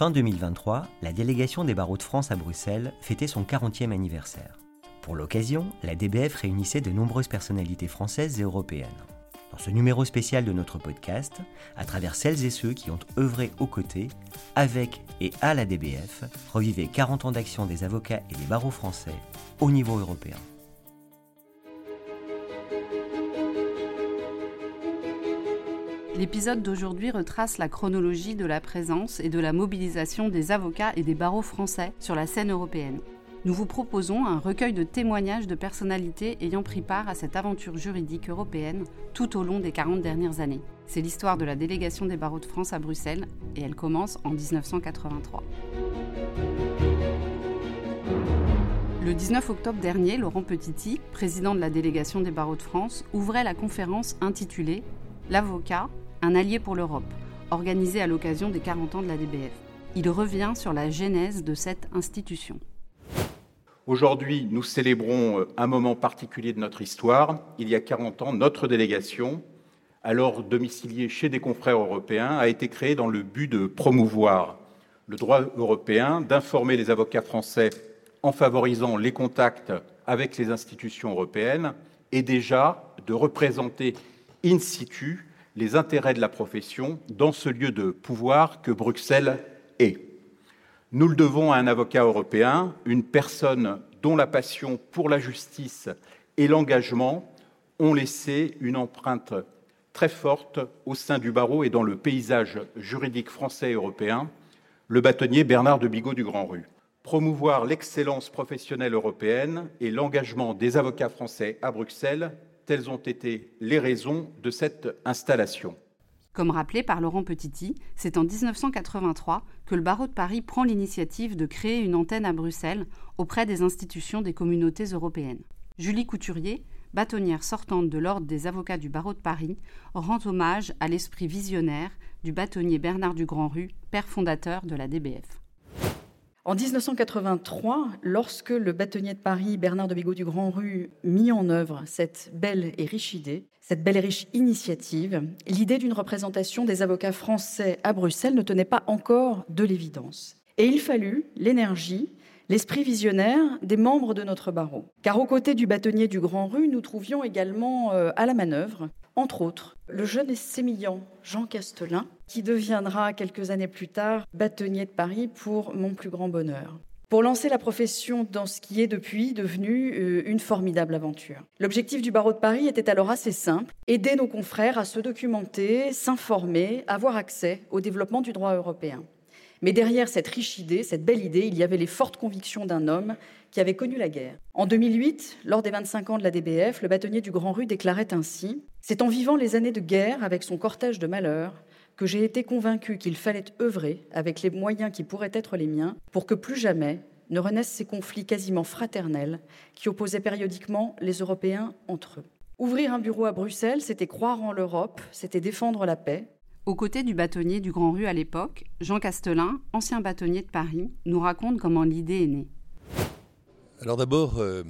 Fin 2023, la délégation des barreaux de France à Bruxelles fêtait son 40e anniversaire. Pour l'occasion, la DBF réunissait de nombreuses personnalités françaises et européennes. Dans ce numéro spécial de notre podcast, à travers celles et ceux qui ont œuvré aux côtés, avec et à la DBF, revivez 40 ans d'action des avocats et des barreaux français au niveau européen. L'épisode d'aujourd'hui retrace la chronologie de la présence et de la mobilisation des avocats et des barreaux français sur la scène européenne. Nous vous proposons un recueil de témoignages de personnalités ayant pris part à cette aventure juridique européenne tout au long des 40 dernières années. C'est l'histoire de la délégation des barreaux de France à Bruxelles et elle commence en 1983. Le 19 octobre dernier, Laurent Petiti, président de la délégation des barreaux de France, ouvrait la conférence intitulée L'avocat, un allié pour l'Europe, organisée à l'occasion des 40 ans de la DBF. Il revient sur la genèse de cette institution. Aujourd'hui, nous célébrons euh, un moment particulier de notre histoire. Il y a 40 ans, notre délégation, alors domiciliée chez des confrères européens, a été créée dans le but de promouvoir le droit européen, d'informer les avocats français en favorisant les contacts avec les institutions européennes et déjà de représenter in situ les intérêts de la profession dans ce lieu de pouvoir que Bruxelles est. Nous le devons à un avocat européen, une personne dont la passion pour la justice et l'engagement ont laissé une empreinte très forte au sein du barreau et dans le paysage juridique français et européen, le bâtonnier Bernard de Bigot du Grand Rue. Promouvoir l'excellence professionnelle européenne et l'engagement des avocats français à Bruxelles Telles ont été les raisons de cette installation. Comme rappelé par Laurent Petiti, c'est en 1983 que le barreau de Paris prend l'initiative de créer une antenne à Bruxelles auprès des institutions des communautés européennes. Julie Couturier, bâtonnière sortante de l'Ordre des avocats du barreau de Paris, rend hommage à l'esprit visionnaire du bâtonnier Bernard du Grand Rue, père fondateur de la DBF. En 1983, lorsque le bâtonnier de Paris, Bernard de Bigot du Grand Rue, mit en œuvre cette belle et riche idée, cette belle et riche initiative, l'idée d'une représentation des avocats français à Bruxelles ne tenait pas encore de l'évidence. Et il fallut l'énergie, l'esprit visionnaire des membres de notre barreau. Car aux côtés du bâtonnier du Grand Rue, nous trouvions également euh, à la manœuvre entre autres, le jeune et sémillant Jean Castelin, qui deviendra quelques années plus tard bâtonnier de Paris pour mon plus grand bonheur pour lancer la profession dans ce qui est depuis devenu euh, une formidable aventure. L'objectif du barreau de Paris était alors assez simple, aider nos confrères à se documenter, s'informer, avoir accès au développement du droit européen. Mais derrière cette riche idée, cette belle idée, il y avait les fortes convictions d'un homme qui avait connu la guerre. En 2008, lors des 25 ans de la DBF, le bâtonnier du Grand Rue déclarait ainsi C'est en vivant les années de guerre avec son cortège de malheurs que j'ai été convaincu qu'il fallait œuvrer avec les moyens qui pourraient être les miens pour que plus jamais ne renaissent ces conflits quasiment fraternels qui opposaient périodiquement les Européens entre eux. Ouvrir un bureau à Bruxelles, c'était croire en l'Europe, c'était défendre la paix, aux côtés du bâtonnier du Grand Rue à l'époque, Jean Castelin, ancien bâtonnier de Paris, nous raconte comment l'idée est née. Alors d'abord, euh,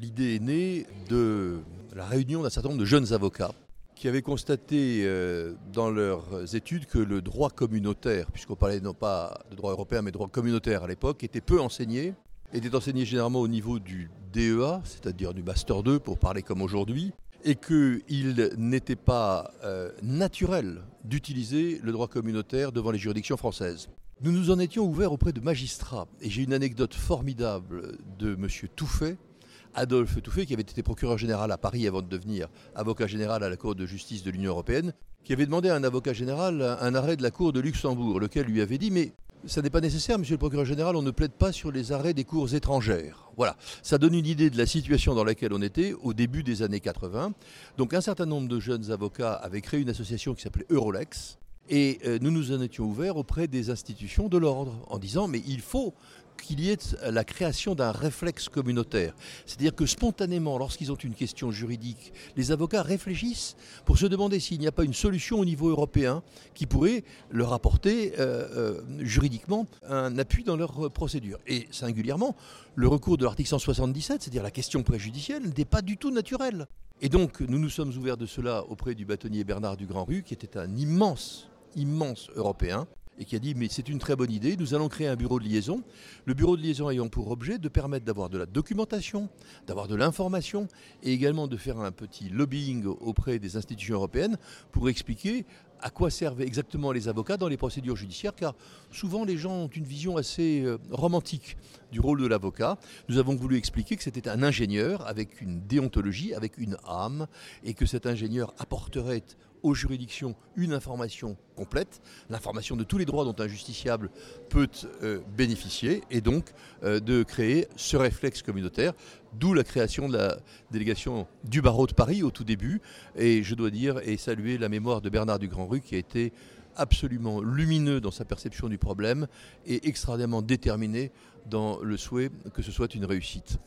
l'idée est née de la réunion d'un certain nombre de jeunes avocats qui avaient constaté euh, dans leurs études que le droit communautaire, puisqu'on parlait non pas de droit européen mais de droit communautaire à l'époque, était peu enseigné, était enseigné généralement au niveau du DEA, c'est-à-dire du Master 2 pour parler comme aujourd'hui, et qu'il n'était pas euh, naturel d'utiliser le droit communautaire devant les juridictions françaises. Nous nous en étions ouverts auprès de magistrats, et j'ai une anecdote formidable de M. Touffet, Adolphe Touffet, qui avait été procureur général à Paris avant de devenir avocat général à la Cour de justice de l'Union européenne, qui avait demandé à un avocat général un arrêt de la Cour de Luxembourg, lequel lui avait dit Mais ça n'est pas nécessaire, monsieur le procureur général, on ne plaide pas sur les arrêts des cours étrangères. Voilà, ça donne une idée de la situation dans laquelle on était au début des années 80. Donc un certain nombre de jeunes avocats avaient créé une association qui s'appelait Eurolex, et euh, nous nous en étions ouverts auprès des institutions de l'ordre en disant mais il faut qu'il y ait la création d'un réflexe communautaire. C'est-à-dire que spontanément, lorsqu'ils ont une question juridique, les avocats réfléchissent pour se demander s'il n'y a pas une solution au niveau européen qui pourrait leur apporter euh, euh, juridiquement un appui dans leur procédure. Et singulièrement, le recours de l'article 177, c'est-à-dire la question préjudicielle, n'est pas du tout naturel. Et donc, nous nous sommes ouverts de cela auprès du bâtonnier Bernard du Grand Rue, qui était un immense immense européen, et qui a dit mais c'est une très bonne idée, nous allons créer un bureau de liaison. Le bureau de liaison ayant pour objet de permettre d'avoir de la documentation, d'avoir de l'information et également de faire un petit lobbying auprès des institutions européennes pour expliquer à quoi servent exactement les avocats dans les procédures judiciaires, car souvent les gens ont une vision assez euh, romantique du rôle de l'avocat. Nous avons voulu expliquer que c'était un ingénieur avec une déontologie, avec une âme, et que cet ingénieur apporterait aux juridictions une information complète, l'information de tous les droits dont un justiciable peut euh, bénéficier, et donc euh, de créer ce réflexe communautaire, d'où la création de la délégation du barreau de Paris au tout début, et je dois dire et saluer la mémoire de Bernard du Grand Rue qui a été absolument lumineux dans sa perception du problème et extraordinairement déterminé dans le souhait que ce soit une réussite.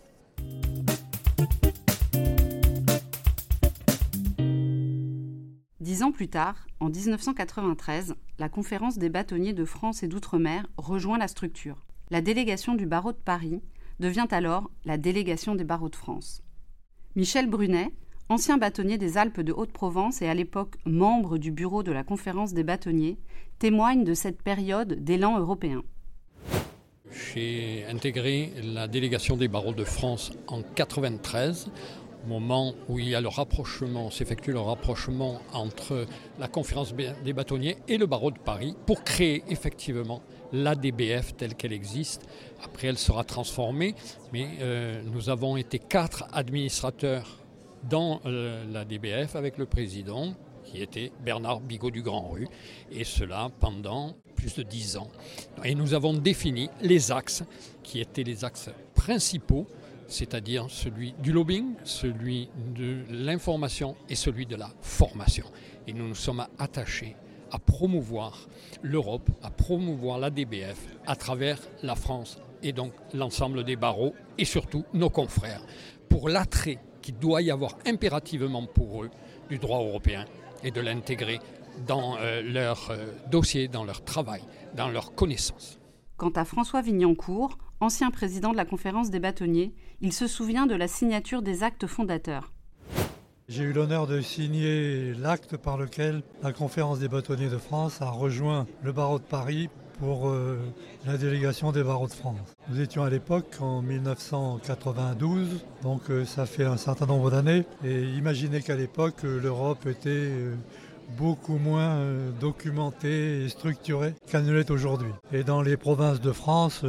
Dix ans plus tard, en 1993, la conférence des bâtonniers de France et d'outre-mer rejoint la structure. La délégation du barreau de Paris devient alors la délégation des barreaux de France. Michel Brunet, ancien bâtonnier des Alpes de Haute-Provence et à l'époque membre du bureau de la conférence des bâtonniers, témoigne de cette période d'élan européen. J'ai intégré la délégation des barreaux de France en 1993 moment où il y a le rapprochement, s'effectue le rapprochement entre la conférence des bâtonniers et le barreau de Paris pour créer effectivement l'ADBF telle qu'elle existe. Après, elle sera transformée, mais euh, nous avons été quatre administrateurs dans euh, l'ADBF avec le président qui était Bernard Bigot du Grand Rue, et cela pendant plus de dix ans. Et nous avons défini les axes qui étaient les axes principaux c'est-à-dire celui du lobbying, celui de l'information et celui de la formation. Et nous nous sommes attachés à promouvoir l'Europe, à promouvoir la DBF à travers la France et donc l'ensemble des barreaux et surtout nos confrères pour l'attrait qu'il doit y avoir impérativement pour eux du droit européen et de l'intégrer dans euh, leur euh, dossier, dans leur travail, dans leurs connaissances. Quant à François Vignancourt, ancien président de la conférence des bâtonniers, il se souvient de la signature des actes fondateurs. J'ai eu l'honneur de signer l'acte par lequel la conférence des bâtonniers de France a rejoint le barreau de Paris pour euh, la délégation des barreaux de France. Nous étions à l'époque en 1992, donc euh, ça fait un certain nombre d'années, et imaginez qu'à l'époque l'Europe était euh, beaucoup moins documentée et structurée qu'elle ne l'est aujourd'hui. Et dans les provinces de France,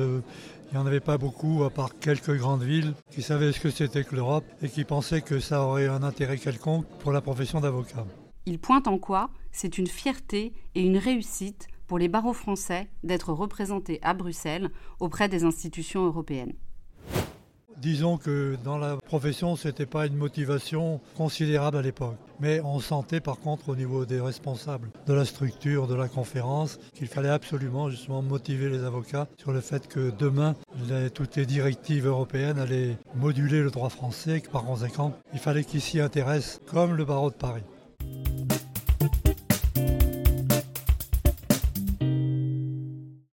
il n'y en avait pas beaucoup, à part quelques grandes villes, qui savaient ce que c'était que l'Europe et qui pensaient que ça aurait un intérêt quelconque pour la profession d'avocat. Il pointe en quoi c'est une fierté et une réussite pour les barreaux français d'être représentés à Bruxelles auprès des institutions européennes. Disons que dans la profession, ce n'était pas une motivation considérable à l'époque. Mais on sentait par contre au niveau des responsables de la structure, de la conférence, qu'il fallait absolument justement motiver les avocats sur le fait que demain, toutes les directives européennes allaient moduler le droit français, que par conséquent, il fallait qu'ils s'y intéressent comme le barreau de Paris.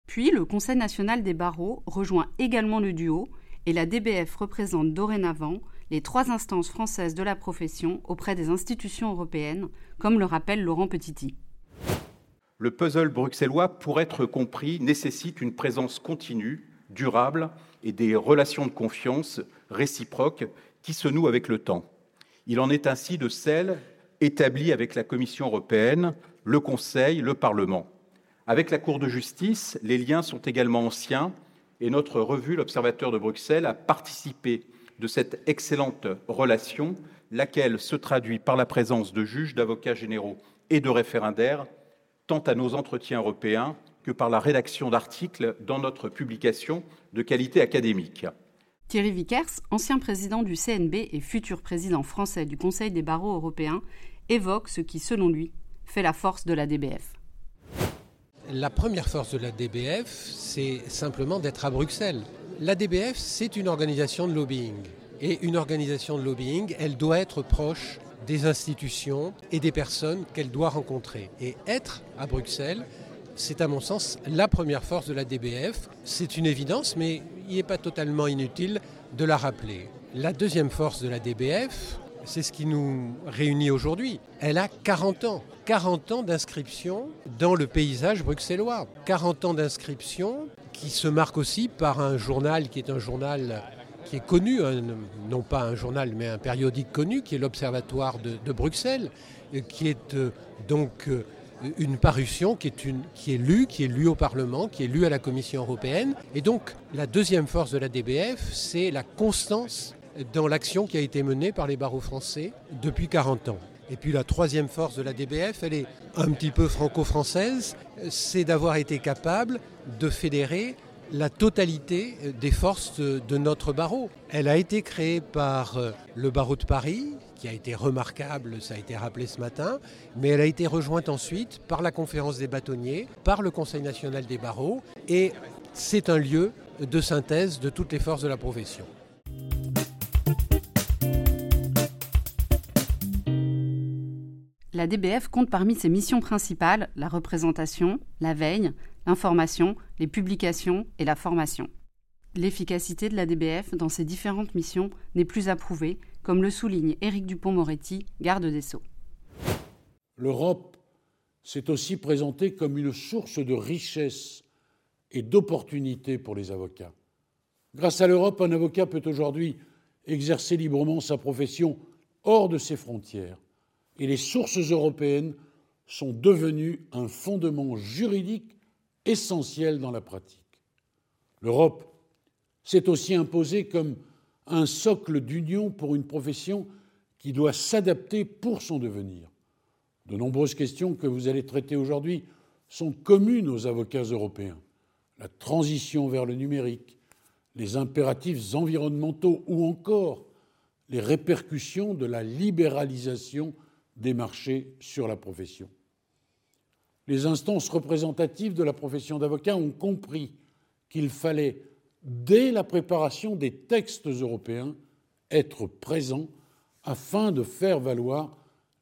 Puis le Conseil national des barreaux rejoint également le duo et la DBF représente dorénavant les trois instances françaises de la profession auprès des institutions européennes, comme le rappelle Laurent Petiti. Le puzzle bruxellois, pour être compris, nécessite une présence continue, durable et des relations de confiance réciproques qui se nouent avec le temps. Il en est ainsi de celles établies avec la Commission européenne, le Conseil, le Parlement. Avec la Cour de justice, les liens sont également anciens et notre revue, l'Observateur de Bruxelles, a participé de cette excellente relation, laquelle se traduit par la présence de juges, d'avocats généraux et de référendaires, tant à nos entretiens européens que par la rédaction d'articles dans notre publication de qualité académique. Thierry Vickers, ancien président du CNB et futur président français du Conseil des barreaux européens, évoque ce qui, selon lui, fait la force de la DBF. La première force de la DBF, c'est simplement d'être à Bruxelles. La DBF, c'est une organisation de lobbying. Et une organisation de lobbying, elle doit être proche des institutions et des personnes qu'elle doit rencontrer. Et être à Bruxelles, c'est à mon sens la première force de la DBF. C'est une évidence, mais il n'est pas totalement inutile de la rappeler. La deuxième force de la DBF, c'est ce qui nous réunit aujourd'hui. Elle a 40 ans. 40 ans d'inscription dans le paysage bruxellois. 40 ans d'inscription qui se marque aussi par un journal qui est un journal qui est connu, non pas un journal mais un périodique connu, qui est l'Observatoire de, Bruxelles, qui est euh, donc euh, une parution qui est, qui est lue, qui est lue au Parlement, qui est lue à la Commission européenne. Et donc la deuxième force de la DBF, c'est la constance dans l'action qui a été menée par les barreaux français depuis 40 ans. Et puis la troisième force de la DBF, elle est un petit peu franco-française, c'est d'avoir été capable de fédérer la totalité des forces de notre barreau. Elle a été créée par le barreau de Paris, qui a été remarquable, ça a été rappelé ce matin, mais elle a été rejointe ensuite par la conférence des bâtonniers, par le Conseil national des barreaux, et c'est un lieu de synthèse de toutes les forces de la profession. La DBF compte parmi ses missions principales la représentation, la veille, l'information, les publications et la formation. L'efficacité de la DBF dans ses différentes missions n'est plus approuvée, comme le souligne Éric Dupont-Moretti, garde des Sceaux. L'Europe s'est aussi présentée comme une source de richesse et d'opportunités pour les avocats. Grâce à l'Europe, un avocat peut aujourd'hui exercer librement sa profession hors de ses frontières et les sources européennes sont devenues un fondement juridique essentiel dans la pratique. L'Europe s'est aussi imposée comme un socle d'union pour une profession qui doit s'adapter pour son devenir. De nombreuses questions que vous allez traiter aujourd'hui sont communes aux avocats européens. La transition vers le numérique, les impératifs environnementaux ou encore les répercussions de la libéralisation des marchés sur la profession. Les instances représentatives de la profession d'avocat ont compris qu'il fallait, dès la préparation des textes européens, être présent afin de faire valoir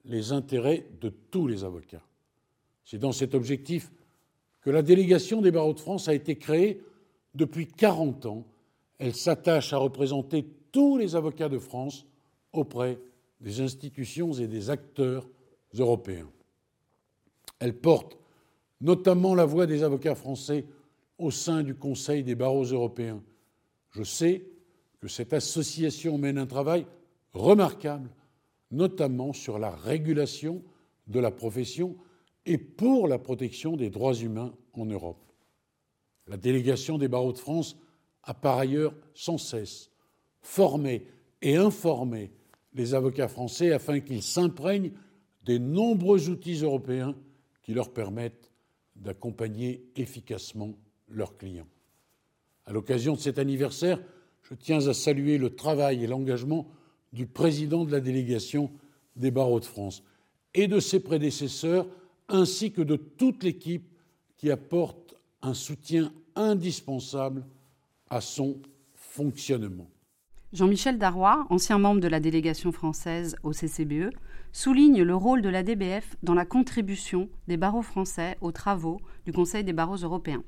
les intérêts de tous les avocats. C'est dans cet objectif que la délégation des barreaux de France a été créée depuis 40 ans. Elle s'attache à représenter tous les avocats de France auprès des institutions et des acteurs européens. Elle porte notamment la voix des avocats français au sein du Conseil des barreaux européens. Je sais que cette association mène un travail remarquable, notamment sur la régulation de la profession et pour la protection des droits humains en Europe. La délégation des barreaux de France a par ailleurs sans cesse formé et informé les avocats français afin qu'ils s'imprègnent des nombreux outils européens qui leur permettent d'accompagner efficacement leurs clients. À l'occasion de cet anniversaire, je tiens à saluer le travail et l'engagement du président de la délégation des barreaux de France et de ses prédécesseurs, ainsi que de toute l'équipe qui apporte un soutien indispensable à son fonctionnement. Jean-Michel Darrois, ancien membre de la délégation française au CCBE, souligne le rôle de la DBF dans la contribution des barreaux français aux travaux du Conseil des barreaux européens.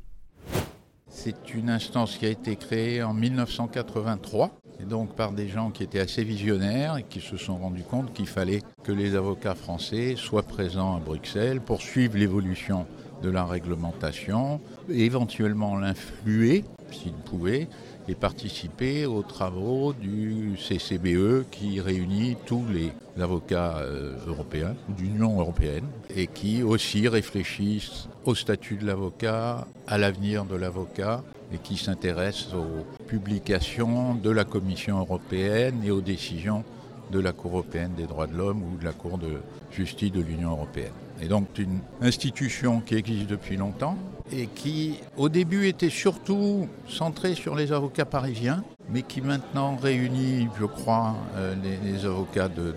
C'est une instance qui a été créée en 1983, et donc par des gens qui étaient assez visionnaires et qui se sont rendus compte qu'il fallait que les avocats français soient présents à Bruxelles pour suivre l'évolution de la réglementation, éventuellement l'influer s'ils pouvaient, et participer aux travaux du CCBE qui réunit tous les avocats euh, européens, d'Union européenne, et qui aussi réfléchissent au statut de l'avocat, à l'avenir de l'avocat, et qui s'intéressent aux publications de la Commission européenne et aux décisions de la Cour européenne des droits de l'homme ou de la Cour de justice de l'Union européenne. Et donc une institution qui existe depuis longtemps et qui au début était surtout centrée sur les avocats parisiens, mais qui maintenant réunit, je crois, euh, les, avocats de,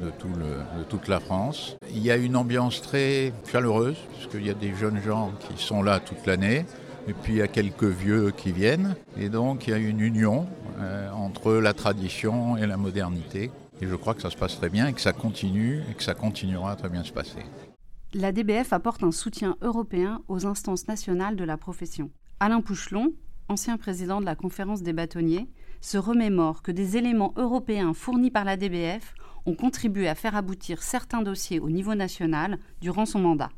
toute la France. Il y a une ambiance très chaleureuse, puisqu'il y a des jeunes gens qui sont là toute l'année, et puis il y a quelques vieux qui viennent, et donc il y a une union euh, entre la tradition et la modernité. Et je crois que ça se passe très bien et que ça continue et que ça continuera à très bien se passer. La DBF apporte un soutien européen aux instances nationales de la profession. Alain Pouchelon, ancien président de la conférence des bâtonniers, se remémore que des éléments européens fournis par la DBF ont contribué à faire aboutir certains dossiers au niveau national durant son mandat.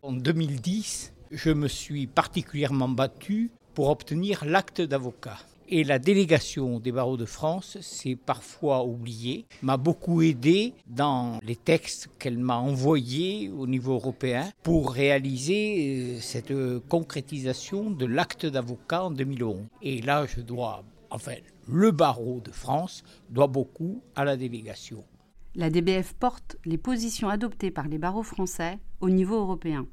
En 2010, je me suis particulièrement battu pour obtenir l'acte d'avocat. Et la délégation des barreaux de France, c'est parfois oublié, m'a beaucoup aidé dans les textes qu'elle m'a envoyés au niveau européen pour réaliser euh, cette concrétisation de l'acte d'avocat en 2011. Et là, je dois, enfin, le barreau de France doit beaucoup à la délégation. La DBF porte les positions adoptées par les barreaux français au niveau européen.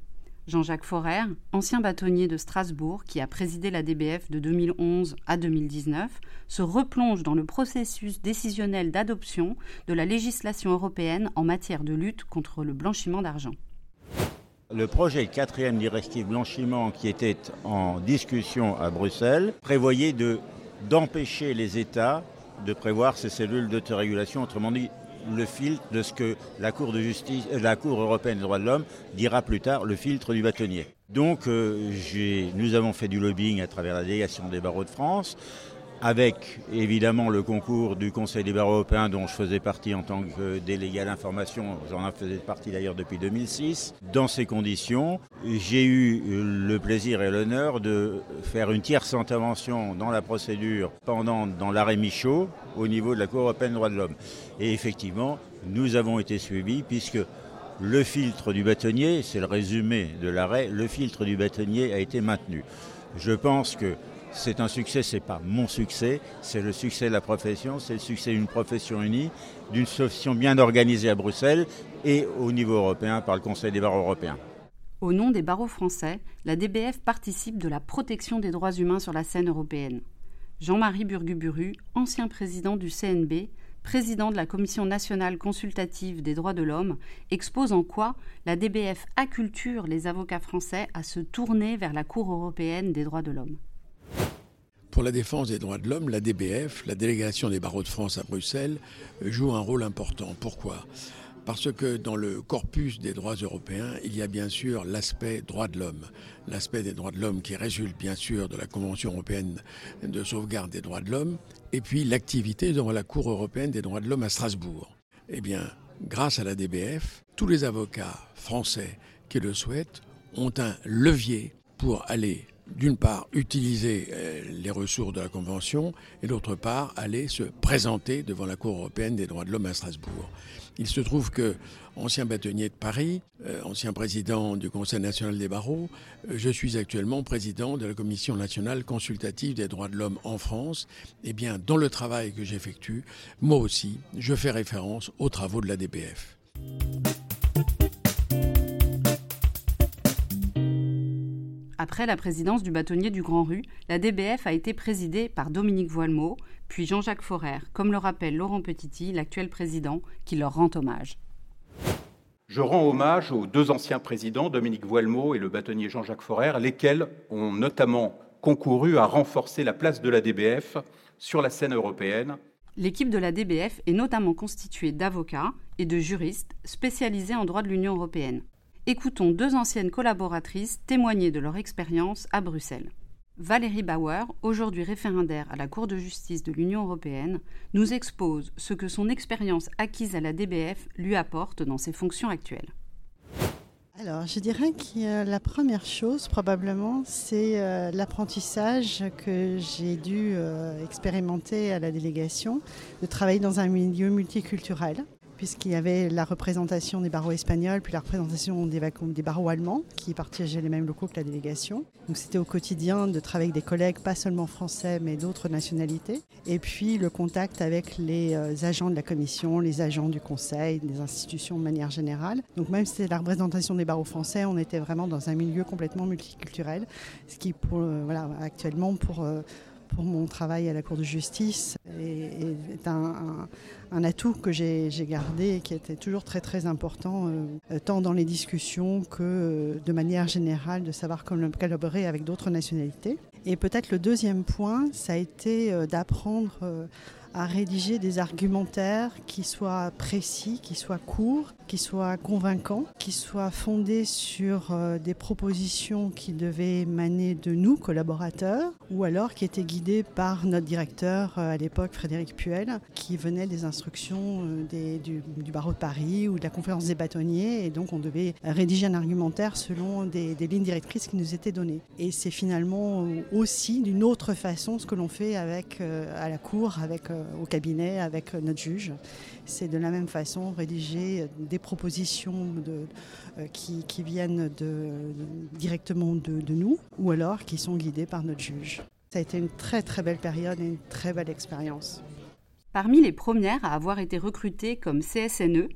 Jean-Jacques Forer, ancien bâtonnier de Strasbourg qui a présidé la DBF de 2011 à 2019, se replonge dans le processus décisionnel d'adoption de la législation européenne en matière de lutte contre le blanchiment d'argent. Le projet quatrième directive blanchiment qui était en discussion à Bruxelles prévoyait d'empêcher les États de prévoir ces cellules d'autorégulation, autrement dit le filtre de ce que la Cour de justice, euh, la Cour européenne des droits de l'homme dira plus tard, le filtre du bâtonnier. Donc euh, nous avons fait du lobbying à travers la délégation des barreaux de France avec évidemment le concours du Conseil des barreaux européens dont je faisais partie en tant que délégué à l'information, j'en faisais partie d'ailleurs depuis 2006. Dans ces conditions, j'ai eu le plaisir et l'honneur de faire une tierce intervention dans la procédure pendant dans l'arrêt Michaud au niveau de la Cour européenne des droits de l'homme. Et effectivement, nous avons été suivis puisque le filtre du bâtonnier, c'est le résumé de l'arrêt, le filtre du bâtonnier a été maintenu. Je pense que c'est un succès, c'est pas mon succès, c'est le succès de la profession, c'est le succès d'une profession unie, d'une solution bien organisée à Bruxelles et au niveau européen par le Conseil des barreaux européens. Au nom des barreaux français, la DBF participe de la protection des droits humains sur la scène européenne. Jean-Marie Burguburu, ancien président du CNB, président de la Commission nationale consultative des droits de l'homme, expose en quoi la DBF acculture les avocats français à se tourner vers la Cour européenne des droits de l'homme. Pour la défense des droits de l'homme, la DBF, la délégation des barreaux de France à Bruxelles, joue un rôle important. Pourquoi? Parce que dans le corpus des droits européens, il y a bien sûr l'aspect droits de l'homme. L'aspect des droits de l'homme qui résulte bien sûr de la Convention européenne de sauvegarde des droits de l'homme, et puis l'activité devant la Cour européenne des droits de l'homme à Strasbourg. Eh bien, grâce à la DBF, tous les avocats français qui le souhaitent ont un levier pour aller d'une part, utiliser euh, les ressources de la Convention et d'autre part, aller se présenter devant la Cour européenne des droits de l'homme à Strasbourg. Il se trouve que, ancien bâtonnier de Paris, euh, ancien président du Conseil national des barreaux, euh, je suis actuellement président de la Commission nationale consultative des droits de l'homme en France. Eh bien, dans le travail que j'effectue, moi aussi, je fais référence aux travaux de la DPF. Après la présidence du bâtonnier du Grand Rue, la DBF a été présidée par Dominique Voilemot, puis Jean-Jacques Forer, comme le rappelle Laurent Petiti, l'actuel président, qui leur rend hommage. Je rends hommage aux deux anciens présidents, Dominique Voilemot et le bâtonnier Jean-Jacques Forer, lesquels ont notamment concouru à renforcer la place de la DBF sur la scène européenne. L'équipe de la DBF est notamment constituée d'avocats et de juristes spécialisés en droit de l'Union européenne. Écoutons deux anciennes collaboratrices témoigner de leur expérience à Bruxelles. Valérie Bauer, aujourd'hui référendaire à la Cour de justice de l'Union européenne, nous expose ce que son expérience acquise à la DBF lui apporte dans ses fonctions actuelles. Alors, je dirais que la première chose, probablement, c'est euh, l'apprentissage que j'ai dû euh, expérimenter à la délégation, de travailler dans un milieu multiculturel puisqu'il y avait la représentation des barreaux espagnols, puis la représentation des, barreaux allemands, qui partageaient les mêmes locaux que la délégation. Donc c'était au quotidien de travailler avec des collègues, pas seulement français, mais d'autres nationalités. Et puis le contact avec les euh, agents de la commission, les agents du conseil, des institutions de manière générale. Donc même si c'était la représentation des barreaux français, on était vraiment dans un milieu complètement multiculturel, ce qui pour, euh, voilà, actuellement pour... Euh, pour mon travail à la Cour de justice est, un, atout que j'ai gardé et qui était toujours très très important, euh, tant dans les discussions que euh, de manière générale de savoir collaborer avec d'autres nationalités. Et peut-être le deuxième point, ça a été euh, d'apprendre à rédiger des argumentaires qui soient précis, qui soient courts, qui soient convaincants, qui soient fondés sur euh, des propositions qui devaient maner de nous, collaborateurs, ou alors qui étaient guidés par notre directeur euh, à l'époque, Frédéric Puel, qui venait des instructions euh, du, barreau de Paris ou de la conférence des bâtonniers, et donc on devait rédiger un argumentaire selon des, des lignes directrices qui nous étaient données. Et c'est finalement aussi d'une autre façon ce que l'on fait avec, à la cour, avec, au cabinet, avec notre juge. C'est de la même façon rédiger des propositions euh, qui, viennent directement de, de nous ou alors qui sont guidées par notre juge. Ça a été une très très belle période et une très belle expérience. Parmi les premières à avoir été recrutées comme CSNE,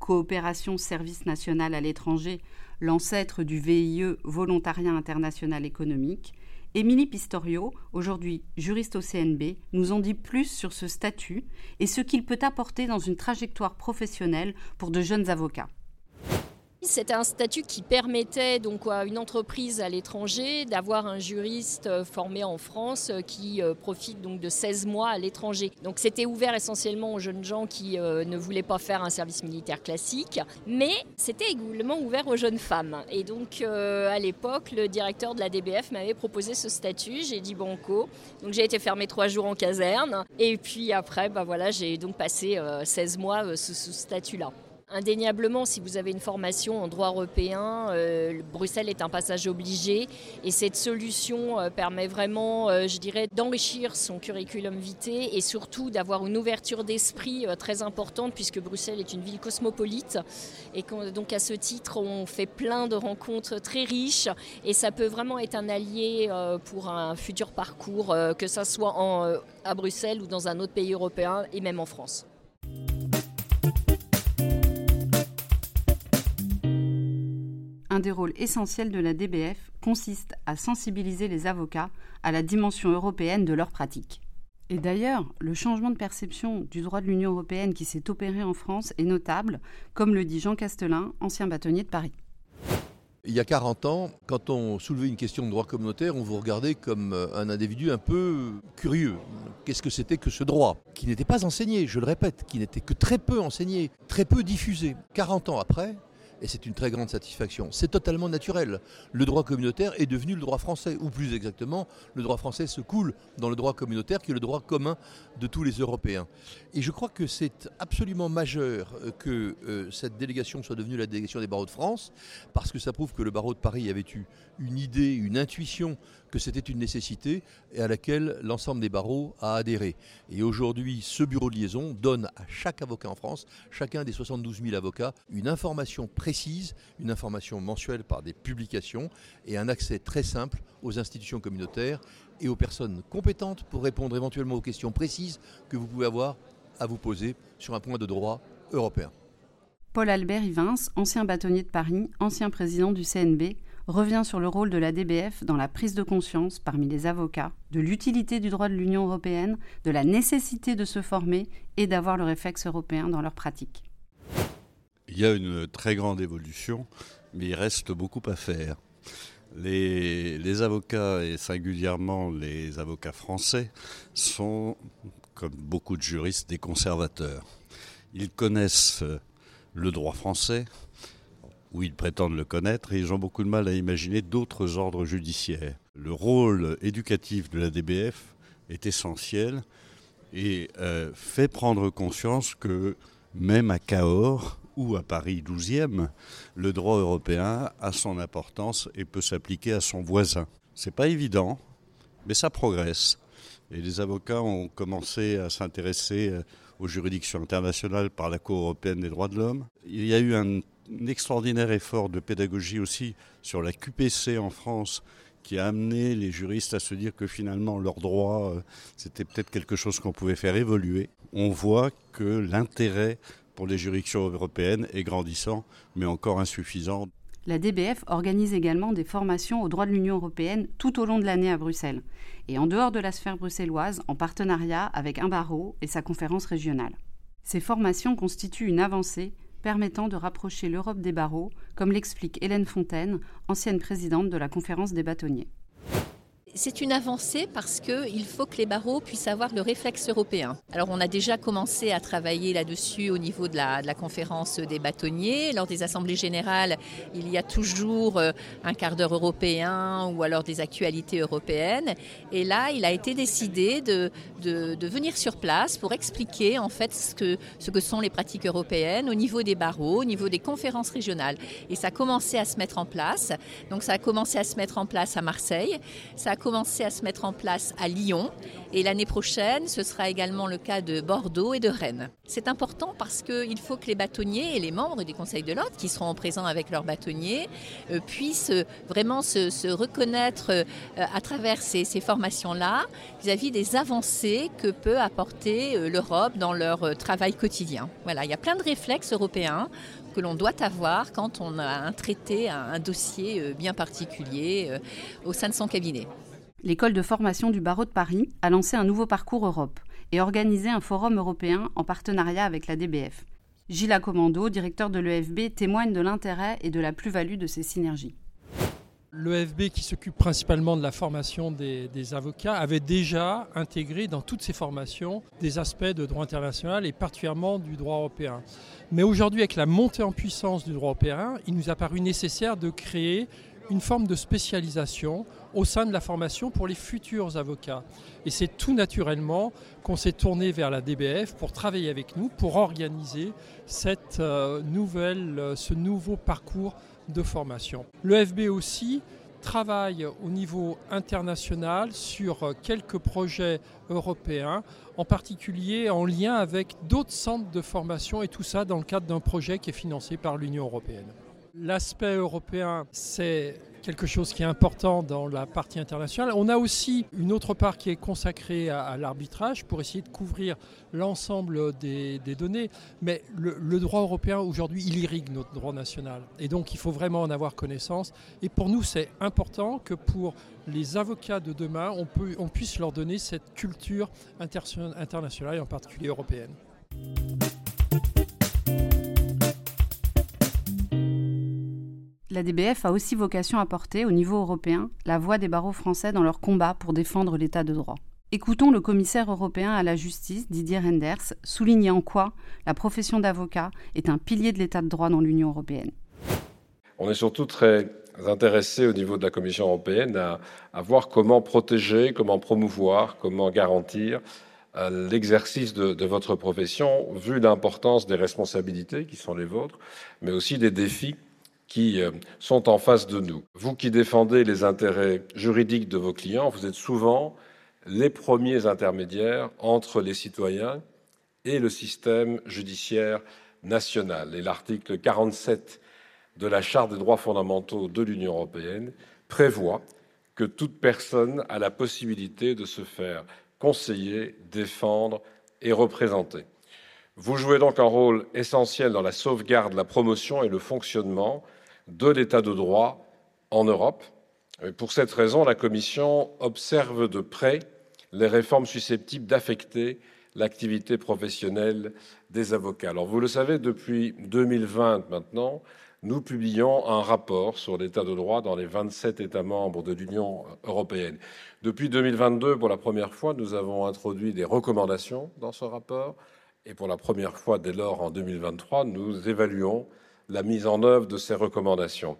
Coopération Service National à l'étranger, l'ancêtre du VIE Volontariat International Économique, Émilie Pistorio, aujourd'hui juriste au CNB, nous en dit plus sur ce statut et ce qu'il peut apporter dans une trajectoire professionnelle pour de jeunes avocats. C'était un statut qui permettait donc à une entreprise à l'étranger d'avoir un juriste euh, formé en France euh, qui euh, profite donc de 16 mois à l'étranger. Donc c'était ouvert essentiellement aux jeunes gens qui ne voulaient pas faire un service militaire classique, mais c'était également ouvert aux jeunes femmes. Et donc à l'époque, le directeur de la DBF m'avait proposé ce statut. J'ai dit banco. Donc j'ai été fermé trois jours en caserne. Et puis après, bah voilà, j'ai donc passé 16 mois sous ce statut-là. Indéniablement, si vous avez une formation en droit européen, euh, Bruxelles est un passage obligé. Et cette solution euh, permet vraiment, euh, je dirais, d'enrichir son curriculum vitae et surtout d'avoir une ouverture d'esprit très importante puisque Bruxelles est une ville cosmopolite. Et donc à ce titre, on fait plein de rencontres très riches. Et ça peut vraiment être un allié pour un futur parcours, que ce soit à Bruxelles ou dans un autre pays européen et même en France. Un des rôles essentiels de la DBF consiste à sensibiliser les avocats à la dimension européenne de leur pratique. Et d'ailleurs, le changement de perception du droit de l'Union européenne qui s'est opéré en France est notable, comme le dit Jean Castelin, ancien bâtonnier de Paris. Il y a 40 ans, quand on soulevait une question de droit communautaire, on vous regardait comme euh, un individu un peu curieux. Qu'est-ce que c'était que ce droit? Qui n'était pas enseigné, je le répète, qui n'était que très peu enseigné, très peu diffusé. 40 ans après, et c'est une très grande satisfaction. C'est totalement naturel. Le droit communautaire est devenu le droit français, ou plus exactement, le droit français se coule dans le droit communautaire qui est le droit commun de tous les Européens. Et je crois que c'est absolument majeur euh, que euh, cette délégation soit devenue la délégation des barreaux de France, parce que ça prouve que le barreau de Paris avait eu une idée, une intuition que c'était une nécessité et à laquelle l'ensemble des barreaux a adhéré. Et aujourd'hui, ce bureau de liaison donne à chaque avocat en France, chacun des 72 000 avocats, une information précise, une information mensuelle par des publications et un accès très simple aux institutions communautaires et aux personnes compétentes pour répondre éventuellement aux questions précises que vous pouvez avoir à vous poser sur un point de droit européen. Paul Albert Ivins, ancien bâtonnier de Paris, ancien président du CNB, revient sur le rôle de la DBF dans la prise de conscience parmi les avocats de l'utilité du droit de l'Union européenne, de la nécessité de se former et d'avoir le réflexe européen dans leur pratique. Il y a une très grande évolution, mais il reste beaucoup à faire. Les, avocats, et singulièrement les avocats français, sont, comme beaucoup de juristes, des conservateurs. Ils connaissent le droit français, où ils prétendent le connaître, et ils ont beaucoup de mal à imaginer d'autres ordres judiciaires. Le rôle éducatif de la DBF est essentiel et euh, fait prendre conscience que même à Cahors ou à Paris 12e, le droit européen a son importance et peut s'appliquer à son voisin. C'est pas évident, mais ça progresse. Et les avocats ont commencé à s'intéresser euh, aux juridictions internationales par la Cour européenne des droits de l'homme. Il y a eu un un extraordinaire effort de pédagogie aussi sur la QPC en France qui a amené les juristes à se dire que finalement leurs droits, euh, c'était peut-être quelque chose qu'on pouvait faire évoluer. On voit que l'intérêt pour les juridictions européennes est grandissant, mais encore insuffisant. La DBF organise également des formations au droit de l'Union européenne tout au long de l'année à Bruxelles, et en dehors de la sphère bruxelloise, en partenariat avec un barreau et sa conférence régionale. Ces formations constituent une avancée permettant de rapprocher l'Europe des barreaux, comme l'explique Hélène Fontaine, ancienne présidente de la conférence des bâtonniers. C'est une avancée parce qu'il faut que les barreaux puissent avoir le réflexe européen. Alors on a déjà commencé à travailler là-dessus au niveau de la, conférence des bâtonniers. Lors des assemblées générales, il y a toujours euh, un quart d'heure européen ou alors des actualités européennes. Et là, il a été décidé de, venir sur place pour expliquer en fait ce que, sont les pratiques européennes au niveau des barreaux, au niveau des conférences régionales. Et ça a commencé à se mettre en place. Donc ça a commencé à se mettre en place à Marseille. Commencé à se mettre en place à Lyon et l'année prochaine, ce sera également le cas de Bordeaux et de Rennes. C'est important parce qu'il faut que les bâtonniers et les membres du Conseil de l'Ordre, qui seront présents avec leurs bâtonniers, euh, puissent vraiment se, reconnaître euh, à travers ces, ces formations-là vis-à-vis des avancées que peut apporter euh, l'Europe dans leur travail quotidien. Voilà, il y a plein de réflexes européens que l'on doit avoir quand on a un traité, un dossier bien particulier au sein de son cabinet l'école de formation du barreau de Paris a lancé un nouveau parcours Europe et organisé un forum européen en partenariat avec la DBF. Gilles Commando, directeur de l'EFB, témoigne de l'intérêt et de la plus-value de ces synergies. L'EFB, qui s'occupe principalement de la formation des, des, avocats, avait déjà intégré dans toutes ses formations des aspects de droit international et particulièrement du droit européen. Mais aujourd'hui, avec la montée en puissance du droit européen, il nous a paru nécessaire de créer une forme de spécialisation au sein de la formation pour les futurs avocats. Et c'est tout naturellement qu'on s'est tourné vers la DBF pour travailler avec nous, pour organiser cette, euh, nouvelle, euh, ce nouveau parcours de formation. Le FB aussi travaille au niveau international sur euh, quelques projets européens, en particulier en lien avec d'autres centres de formation et tout ça dans le cadre d'un projet qui est financé par l'Union européenne. L'aspect européen, c'est quelque chose qui est important dans la partie internationale. On a aussi une autre part qui est consacrée à, l'arbitrage pour essayer de couvrir l'ensemble des, données. Mais le, droit européen, aujourd'hui, il irrigue notre droit national. Et donc, il faut vraiment en avoir connaissance. Et pour nous, c'est important que pour les avocats de demain, on, on puisse leur donner cette culture internationale, et en particulier européenne. La DBF a aussi vocation à porter, au niveau européen, la voix des barreaux français dans leur combat pour défendre l'état de droit. Écoutons le commissaire européen à la justice, Didier Renders, souligner en quoi la profession d'avocat est un pilier de l'état de droit dans l'Union européenne. On est surtout très intéressé au niveau de la Commission européenne à, voir comment protéger, comment promouvoir, comment garantir euh, l'exercice de, votre profession, vu l'importance des responsabilités qui sont les vôtres, mais aussi des défis qui euh, sont en face de nous. Vous qui défendez les intérêts juridiques de vos clients, vous êtes souvent les premiers intermédiaires entre les citoyens et le système judiciaire national. Et l'article 47 de la Charte des droits fondamentaux de l'Union européenne prévoit que toute personne a la possibilité de se faire conseiller, défendre et représenter. Vous jouez donc un rôle essentiel dans la sauvegarde, la promotion et le fonctionnement de l'état de droit en Europe. Pour cette raison, la Commission observe de près les réformes susceptibles d'affecter l'activité professionnelle des avocats. Alors vous le savez, depuis 2020 maintenant, nous publions un rapport sur l'état de droit dans les 27 États membres de l'Union européenne. Depuis 2022, pour la première fois, nous avons introduit des recommandations dans ce rapport et pour la première fois dès lors en 2023, nous évaluons la mise en œuvre de ces recommandations.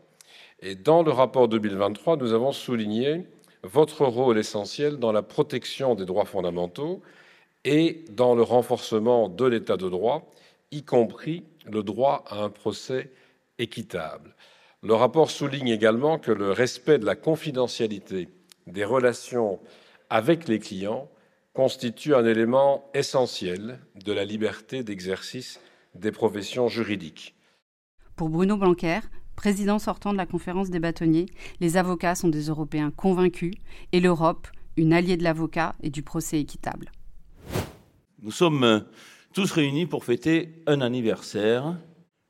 Et dans le rapport 2023, nous avons souligné votre rôle essentiel dans la protection des droits fondamentaux et dans le renforcement de l'état de droit, y compris le droit à un procès équitable. Le rapport souligne également que le respect de la confidentialité des relations avec les clients constitue un élément essentiel de la liberté d'exercice des professions juridiques. Pour Bruno Blanquer, président sortant de la conférence des bâtonniers, les avocats sont des Européens convaincus et l'Europe, une alliée de l'avocat et du procès équitable. Nous sommes euh, tous réunis pour fêter un anniversaire,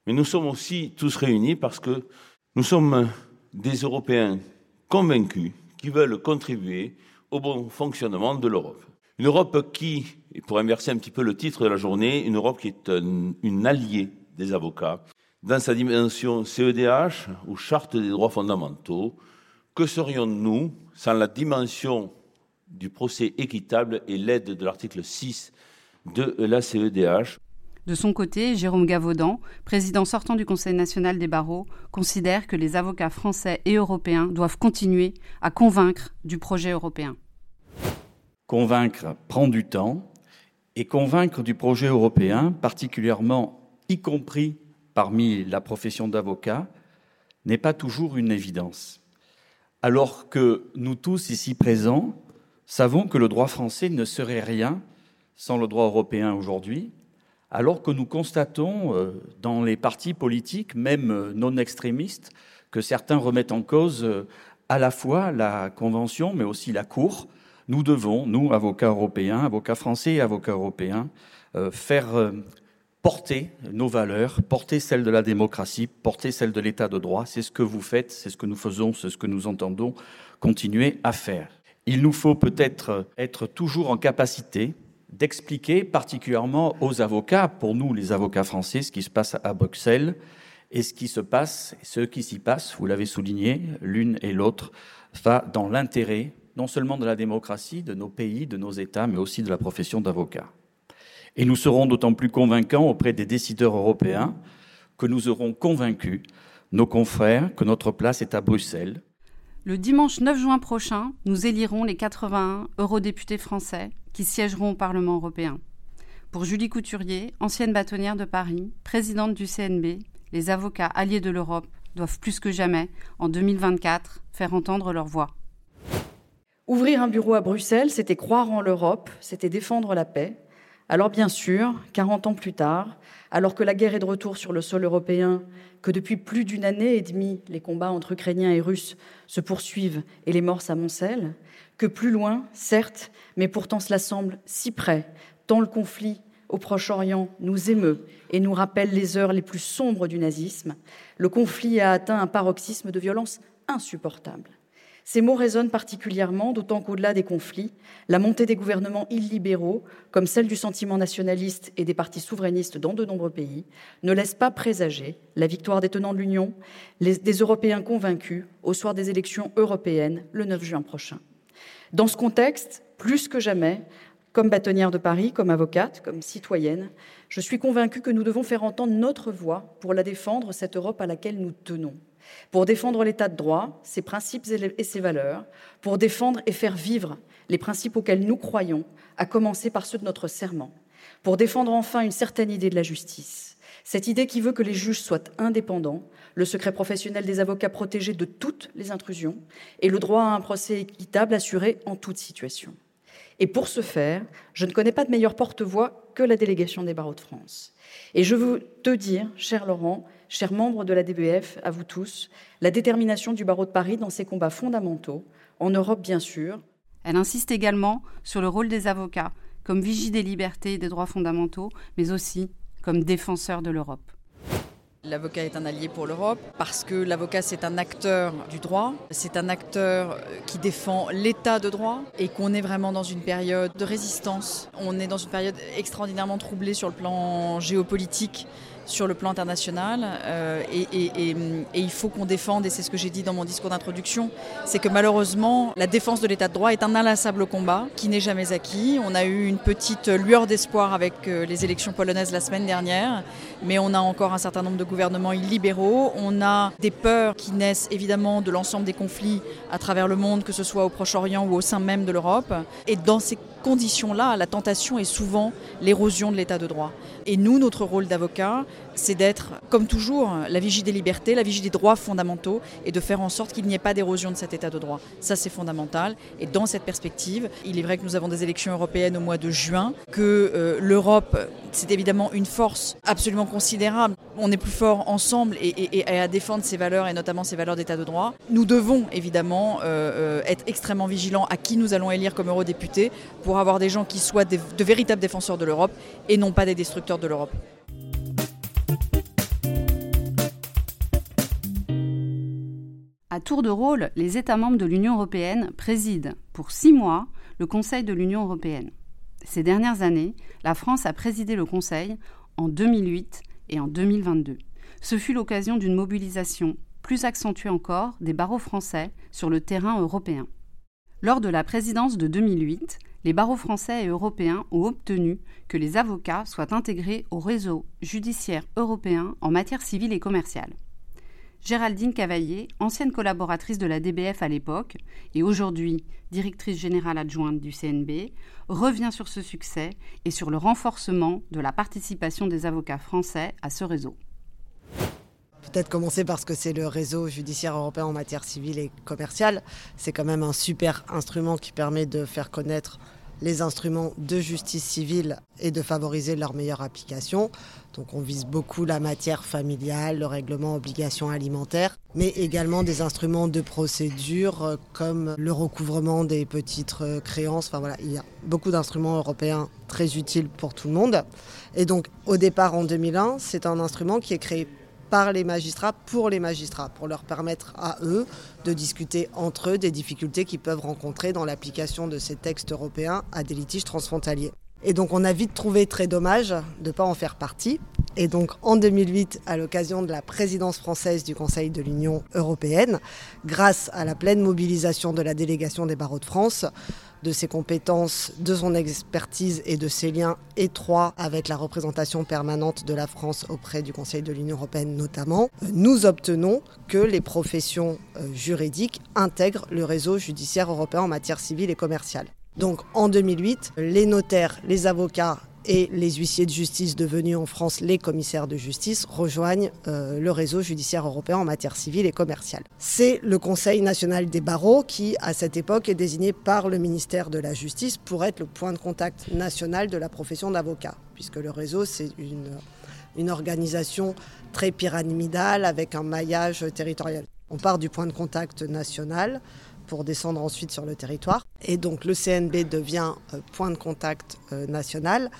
mais nous sommes aussi tous réunis parce que nous sommes euh, des Européens convaincus qui veulent contribuer au bon fonctionnement de l'Europe. Une Europe qui, et pour inverser un petit peu le titre de la journée, une Europe qui est un, une alliée des avocats dans sa dimension CEDH ou charte des droits fondamentaux Que serions-nous sans la dimension du procès équitable et l'aide de l'article 6 de la CEDH de son côté, Jérôme Gavaudan, président sortant du Conseil national des barreaux, considère que les avocats français et européens doivent continuer à convaincre du projet européen. Convaincre prend du temps et convaincre du projet européen, particulièrement y compris parmi la profession d'avocat, n'est pas toujours une évidence. Alors que nous tous ici présents savons que le droit français ne serait rien sans le droit européen aujourd'hui, alors que nous constatons euh, dans les partis politiques, même euh, non extrémistes, que certains remettent en cause euh, à la fois la Convention, mais aussi la Cour, nous devons, nous, avocats européens, avocats français et avocats européens, faire porter nos valeurs, porter celles de la démocratie, porter celles de l'état de droit. C'est ce que vous faites, c'est ce que nous faisons, c'est ce que nous entendons continuer à faire. Il nous faut peut-être être toujours en capacité d'expliquer particulièrement aux avocats, pour nous les avocats français, ce qui se passe à Bruxelles et ce qui se passe, ce qui s'y passe, vous l'avez souligné, l'une et l'autre, va dans l'intérêt non seulement de la démocratie, de nos pays, de nos États, mais aussi de la profession d'avocat. Et nous serons d'autant plus convaincants auprès des décideurs européens que nous aurons convaincu nos confrères que notre place est à Bruxelles. Le dimanche 9 juin prochain, nous élirons les 81 eurodéputés français qui siégeront au Parlement européen. Pour Julie Couturier, ancienne bâtonnière de Paris, présidente du CNB, les avocats alliés de l'Europe doivent plus que jamais, en 2024, faire entendre leur voix. Ouvrir un bureau à Bruxelles, c'était croire en l'Europe, c'était défendre la paix. Alors bien sûr, 40 ans plus tard, alors que la guerre est de retour sur le sol européen, que depuis plus d'une année et demie, les combats entre Ukrainiens et Russes se poursuivent et les morts s'amoncellent, que plus loin, certes, mais pourtant cela semble si près, tant le conflit au Proche-Orient nous émeut et nous rappelle les heures les plus sombres du nazisme, le conflit a atteint un paroxysme de violence insupportable. Ces mots résonnent particulièrement, d'autant qu'au-delà des conflits, la montée des gouvernements illibéraux, comme celle du sentiment nationaliste et des partis souverainistes dans de nombreux pays, ne laisse pas présager la victoire des tenants de l'Union, des Européens convaincus au soir des élections européennes le 9 juin prochain. Dans ce contexte, plus que jamais, comme bâtonnière de Paris, comme avocate, comme citoyenne, je suis convaincue que nous devons faire entendre notre voix pour la défendre, cette Europe à laquelle nous tenons, pour défendre l'état de droit, ses principes et ses valeurs, pour défendre et faire vivre les principes auxquels nous croyons, à commencer par ceux de notre serment, pour défendre enfin une certaine idée de la justice, cette idée qui veut que les juges soient indépendants, le secret professionnel des avocats protégé de toutes les intrusions et le droit à un procès équitable assuré en toute situation. Et pour ce faire, je ne connais pas de meilleur porte-voix que la délégation des barreaux de France. Et je veux te dire, cher Laurent, chers membres de la DBF, à vous tous, la détermination du barreau de Paris dans ces combats fondamentaux, en Europe bien sûr. Elle insiste également sur le rôle des avocats comme vigie des libertés et des droits fondamentaux, mais aussi comme défenseur de l'Europe. L'avocat est un allié pour l'Europe parce que l'avocat c'est un acteur du droit, c'est un acteur qui défend l'état de droit et qu'on est vraiment dans une période de résistance. On est dans une période extraordinairement troublée sur le plan géopolitique sur le plan international euh, et, il faut qu'on défende, et c'est ce que j'ai dit dans mon discours d'introduction, c'est que malheureusement la défense de l'état de droit est un inlassable combat qui n'est jamais acquis. On a eu une petite lueur d'espoir avec euh, les élections polonaises la semaine dernière, mais on a encore un certain nombre de gouvernements illibéraux. On a des peurs qui naissent évidemment de l'ensemble des conflits à travers le monde, que ce soit au Proche-Orient ou au sein même de l'Europe. Et dans ces conditions-là, la tentation est souvent l'érosion de l'état de droit. Et nous, notre rôle d'avocat, c'est d'être, comme toujours, la vigie des libertés, la vigie des droits fondamentaux et de faire en sorte qu'il n'y ait pas d'érosion de cet état de droit. Ça, c'est fondamental. Et dans cette perspective, il est vrai que nous avons des élections européennes au mois de juin, que euh, l'Europe, c'est évidemment une force absolument considérable. On est plus fort ensemble et, à défendre ses valeurs et notamment ses valeurs d'état de droit. Nous devons évidemment euh, euh, être extrêmement vigilants à qui nous allons élire comme eurodéputés pour avoir des gens qui soient de véritables défenseur de l'Europe et non pas des destructeurs de l'Europe. Tour de rôle, les États membres de l'Union européenne président pour six mois le Conseil de l'Union européenne. Ces dernières années, la France a présidé le Conseil en 2008 et en 2022. Ce fut l'occasion d'une mobilisation plus accentuée encore des barreaux français sur le terrain européen. Lors de la présidence de 2008, les barreaux français et européens ont obtenu que les avocats soient intégrés au réseau judiciaire européen en matière civile et commerciale. Géraldine Cavaillé, ancienne collaboratrice de la DBF à l'époque et aujourd'hui directrice générale adjointe du CNB, revient sur ce succès et sur le renforcement de la participation des avocats français à ce réseau. Peut-être commencer parce que c'est le réseau judiciaire européen en matière civile et commerciale. C'est quand même un super instrument qui permet de faire connaître les instruments de justice civile et de favoriser leur meilleure application. Donc on vise beaucoup la matière familiale, le règlement obligations alimentaires, mais également des instruments de procédure euh, comme le recouvrement des petites euh, créances. Enfin voilà, il y a beaucoup d'instruments européens très utiles pour tout le monde. Et donc au départ en 2001, c'est un instrument qui est créé par les magistrats pour les magistrats, pour leur permettre à eux de discuter entre eux des difficultés qu'ils peuvent rencontrer dans l'application de ces textes européens à des litiges transfrontaliers. Et donc on a vite trouvé très dommage de ne pas en faire partie. Et donc en 2008, à l'occasion de la présidence française du Conseil de l'Union européenne, grâce à la pleine mobilisation de la délégation des barreaux de France, de ses compétences, de son expertise et de ses liens étroits avec la représentation permanente de la France auprès du Conseil de l'Union européenne notamment, nous obtenons que les professions euh, juridiques intègrent le réseau judiciaire européen en matière civile et commerciale. Donc en 2008, les notaires, les avocats et les huissiers de justice devenus en France les commissaires de justice rejoignent euh, le réseau judiciaire européen en matière civile et commerciale. C'est le Conseil national des barreaux qui, à cette époque, est désigné par le ministère de la Justice pour être le point de contact national de la profession d'avocat, puisque le réseau, c'est une, une organisation très pyramidale avec un maillage territorial. On part du point de contact national pour descendre ensuite sur le territoire. Et donc le CNB devient euh, point de contact euh, national.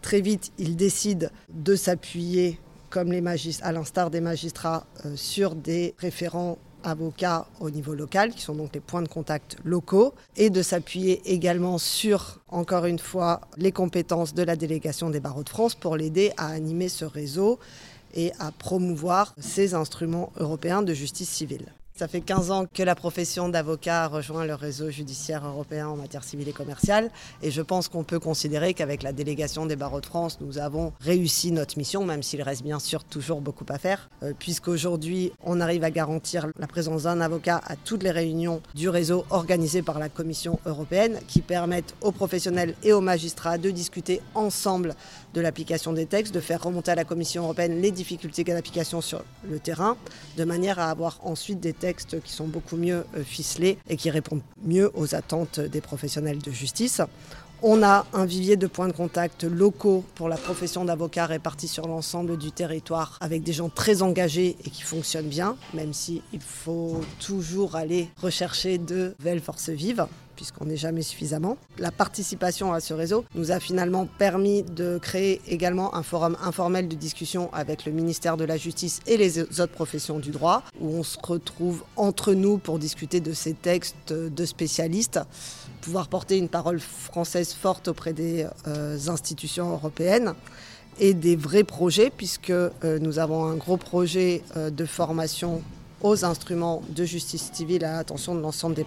Très vite, il décide de s'appuyer, comme les à l'instar des magistrats, euh, sur des référents avocats au niveau local, qui sont donc les points de contact locaux, et de s'appuyer également sur, encore une fois, les compétences de la délégation des barreaux de France pour l'aider à animer ce réseau et à promouvoir ces instruments européens de justice civile. Ça fait 15 ans que la profession d'avocat rejoint le réseau judiciaire européen en matière civile et commerciale. Et je pense qu'on peut considérer qu'avec la délégation des barreaux de France, nous avons réussi notre mission, même s'il reste bien sûr toujours beaucoup à faire, euh, puisqu'aujourd'hui, on arrive à garantir la présence d'un avocat à toutes les réunions du réseau organisé par la Commission européenne, qui permettent aux professionnels et aux magistrats de discuter ensemble de l'application des textes, de faire remonter à la Commission européenne les difficultés d'application sur le terrain, de manière à avoir ensuite des textes qui sont beaucoup mieux euh, ficelés et qui répondent mieux aux attentes des professionnels de justice. On a un vivier de points de contact locaux pour la profession d'avocat répartis sur l'ensemble du territoire avec des gens très engagés et qui fonctionnent bien, même s'il faut toujours aller rechercher de belles forces vives puisqu'on n'est jamais suffisamment. La participation à ce réseau nous a finalement permis de créer également un forum informel de discussion avec le ministère de la Justice et les autres professions du droit, où on se retrouve entre nous pour discuter de ces textes de spécialistes pouvoir porter une parole française forte auprès des euh, institutions européennes et des vrais projets, puisque euh, nous avons un gros projet euh, de formation aux instruments de justice civile à l'attention de l'ensemble des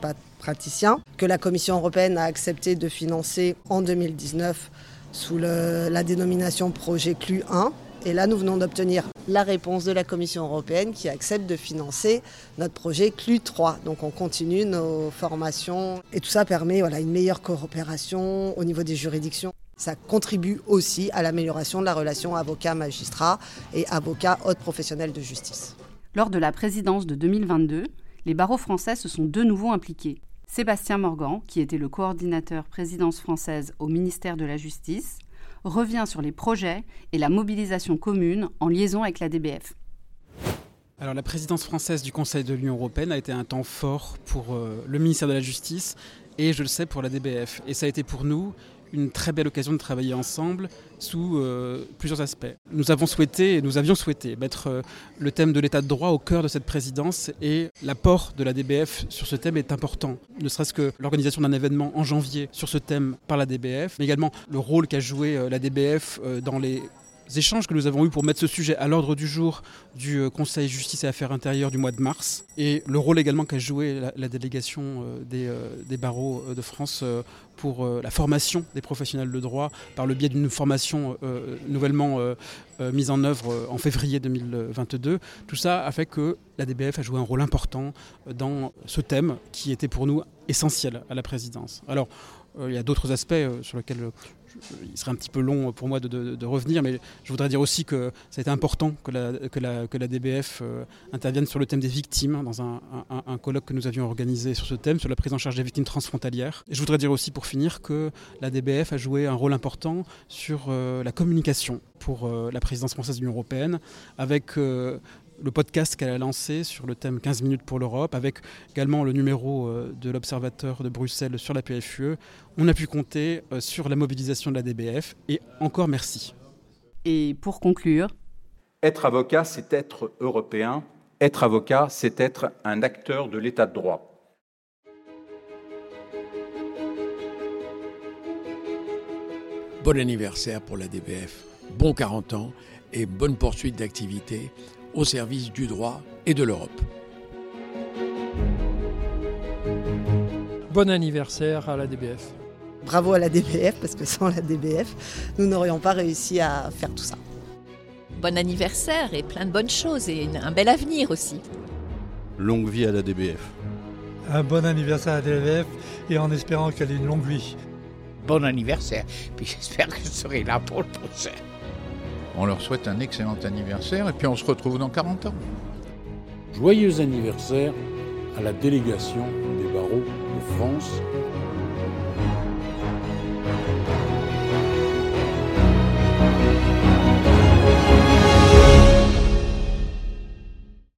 que la Commission européenne a accepté de financer en 2019 sous la dénomination projet CLU 1. Et là, nous venons d'obtenir la réponse de la Commission européenne qui accepte de financer notre projet CLU 3. Donc on continue nos formations et tout ça permet voilà, une meilleure coopération au niveau des juridictions. Ça contribue aussi à l'amélioration de la relation avocat-magistrat et avocat-haute professionnel de justice. Lors de la présidence de 2022, les barreaux français se sont de nouveau impliqués. Sébastien Morgan, qui était le coordinateur présidence française au ministère de la Justice, revient sur les projets et la mobilisation commune en liaison avec la DBF. Alors la présidence française du Conseil de l'Union européenne a été un temps fort pour euh, le ministère de la Justice et je le sais pour la DBF. Et ça a été pour nous une très belle occasion de travailler ensemble sous euh, plusieurs aspects. Nous avons souhaité, nous avions souhaité mettre euh, le thème de l'état de droit au cœur de cette présidence et l'apport de la DBF sur ce thème est important. Ne serait-ce que l'organisation d'un événement en janvier sur ce thème par la DBF, mais également le rôle qu'a joué euh, la DBF dans les échanges que nous avons eus pour mettre ce sujet à l'ordre du jour du euh, Conseil justice et affaires intérieures du mois de mars et le rôle également qu'a joué la, délégation euh, des, euh, des, barreaux de France pour la formation des professionnels de droit par le biais d'une formation nouvellement mise en œuvre en février 2022. Tout ça a fait que la DBF a joué un rôle important dans ce thème qui était pour nous essentiel à la présidence. Alors, il y a d'autres aspects sur lesquels il serait un petit peu long pour moi de, revenir, mais je voudrais dire aussi que ça a été important que la, DBF euh, intervienne sur le thème des victimes dans un, colloque que nous avions organisé sur ce thème, sur la prise en charge des victimes transfrontalières. Et je voudrais dire aussi pour finir que la DBF a joué un rôle important sur euh, la communication pour euh, la présidence française de l'Union européenne, avec le podcast qu'elle a lancé sur le thème 15 minutes pour l'Europe, avec également le numéro euh, de l'Observateur de Bruxelles sur la PFUE. On a pu compter euh, sur la mobilisation de la DBF et encore merci. Et pour conclure, être avocat, c'est être européen. Être avocat, c'est être un acteur de l'état de droit. Bon anniversaire pour la DBF, bon 40 ans et bonne poursuite d'activité au service du droit et de l'Europe. Bon anniversaire à la DBF. Bravo à la DBF, parce que sans la DBF, nous n'aurions pas réussi à faire tout ça. Bon anniversaire et plein de bonnes choses et un bel avenir aussi. Longue vie à la DBF. Un bon anniversaire à la DBF et en espérant qu'elle ait une longue vie. Bon anniversaire, puis j'espère que je serai là pour le prochain. On leur souhaite un excellent anniversaire et puis on se retrouve dans 40 ans. Joyeux anniversaire à la délégation des barreaux de France